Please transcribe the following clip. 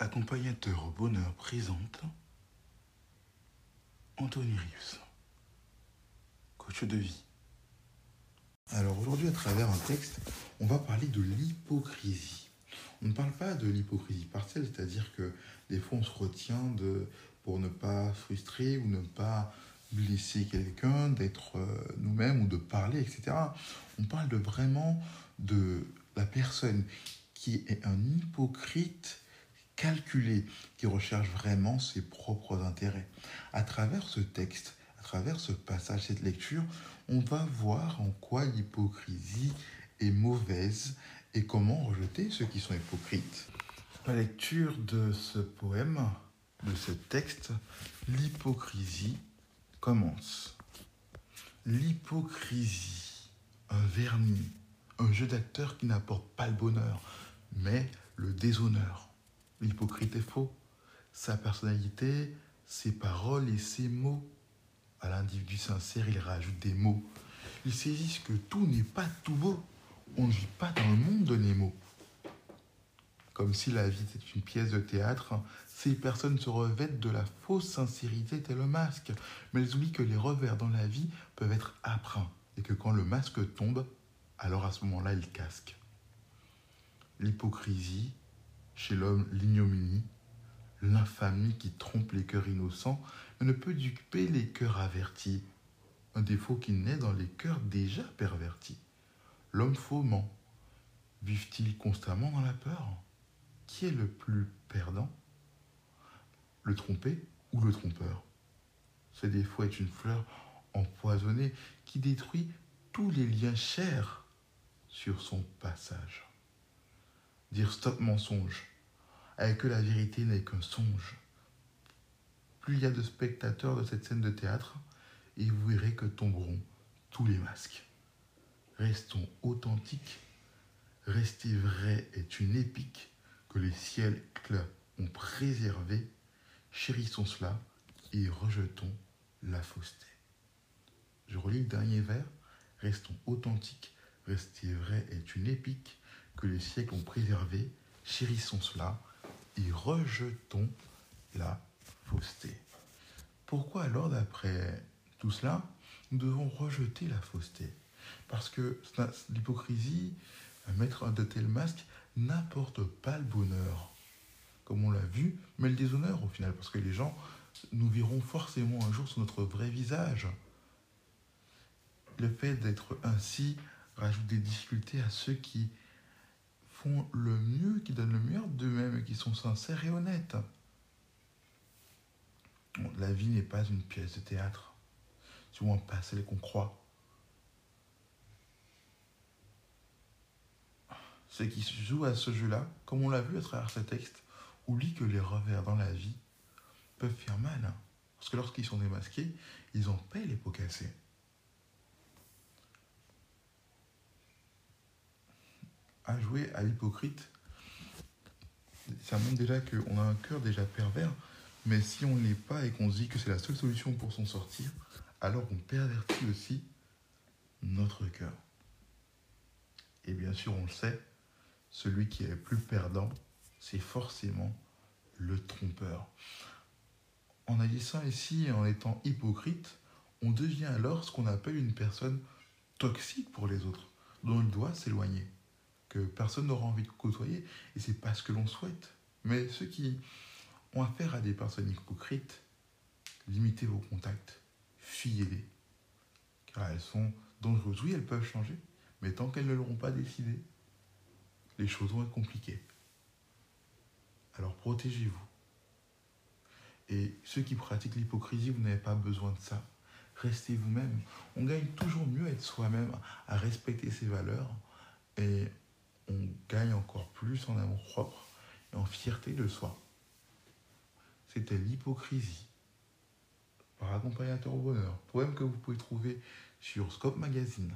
Accompagnateur au bonheur présente Anthony Rius, coach de vie. Alors aujourd'hui, à travers un texte, on va parler de l'hypocrisie. On ne parle pas de l'hypocrisie partielle, c'est-à-dire que des fois on se retient de, pour ne pas frustrer ou ne pas blesser quelqu'un, d'être euh, nous-mêmes ou de parler, etc. On parle de vraiment de la personne qui est un hypocrite calculé, qui recherche vraiment ses propres intérêts. À travers ce texte, à travers ce passage, cette lecture, on va voir en quoi l'hypocrisie est mauvaise et comment rejeter ceux qui sont hypocrites. La lecture de ce poème, de ce texte, l'hypocrisie commence. L'hypocrisie, un vernis, un jeu d'acteur qui n'apporte pas le bonheur, mais le déshonneur. L'hypocrite est faux. Sa personnalité, ses paroles et ses mots. À l'individu sincère, il rajoute des mots. Ils saisissent que tout n'est pas tout beau. On ne vit pas dans le monde de Nemo. Comme si la vie était une pièce de théâtre, ces personnes se revêtent de la fausse sincérité tel le masque. Mais elles oublient que les revers dans la vie peuvent être âpres et que quand le masque tombe, alors à ce moment-là, il casque. L'hypocrisie, chez l'homme l'ignominie, l'infamie qui trompe les cœurs innocents, ne peut duper les cœurs avertis, un défaut qui naît dans les cœurs déjà pervertis. L'homme faux ment. Vive-t-il constamment dans la peur? Qui est le plus perdant? Le trompé ou le trompeur? Ce défaut est une fleur empoisonnée qui détruit tous les liens chers sur son passage dire stop mensonge, avec que la vérité n'est qu'un songe. Plus il y a de spectateurs de cette scène de théâtre, et vous verrez que tomberont tous les masques. Restons authentiques, rester vrai est une épique que les clairs ont préservé. Chérissons cela et rejetons la fausseté. Je relis le dernier vers. Restons authentiques, rester vrai est une épique que les siècles ont préservé, chérissons cela et rejetons la fausseté. Pourquoi alors, d'après tout cela, nous devons rejeter la fausseté? Parce que l'hypocrisie, mettre de tels masques, n'apporte pas le bonheur, comme on l'a vu, mais le déshonneur au final, parce que les gens nous verront forcément un jour sur notre vrai visage. Le fait d'être ainsi rajoute des difficultés à ceux qui font le mieux, qui donnent le meilleur d'eux-mêmes, qui sont sincères et honnêtes. la vie n'est pas une pièce de théâtre, souvent pas celle qu'on croit. Ceux qui jouent à ce jeu-là, comme on l'a vu à travers ce texte, oublient que les revers dans la vie peuvent faire mal. Parce que lorsqu'ils sont démasqués, ils en paient les pots cassés. À jouer à l'hypocrite, ça montre déjà qu'on a un cœur déjà pervers, mais si on ne l'est pas et qu'on se dit que c'est la seule solution pour s'en sortir, alors on pervertit aussi notre cœur. Et bien sûr, on le sait, celui qui est le plus perdant, c'est forcément le trompeur. En agissant ici, en étant hypocrite, on devient alors ce qu'on appelle une personne toxique pour les autres, dont il doit s'éloigner que personne n'aura envie de côtoyer, et c'est pas ce que l'on souhaite. Mais ceux qui ont affaire à des personnes hypocrites, limitez vos contacts, fuyez-les, car elles sont dangereuses. Oui, elles peuvent changer, mais tant qu'elles ne l'auront pas décidé, les choses vont être compliquées. Alors protégez-vous. Et ceux qui pratiquent l'hypocrisie, vous n'avez pas besoin de ça. Restez vous-même. On gagne toujours mieux à être soi-même, à respecter ses valeurs. Et on gagne encore plus en amour propre et en fierté de soi. C'était l'hypocrisie par accompagnateur au bonheur, poème que vous pouvez trouver sur Scope Magazine.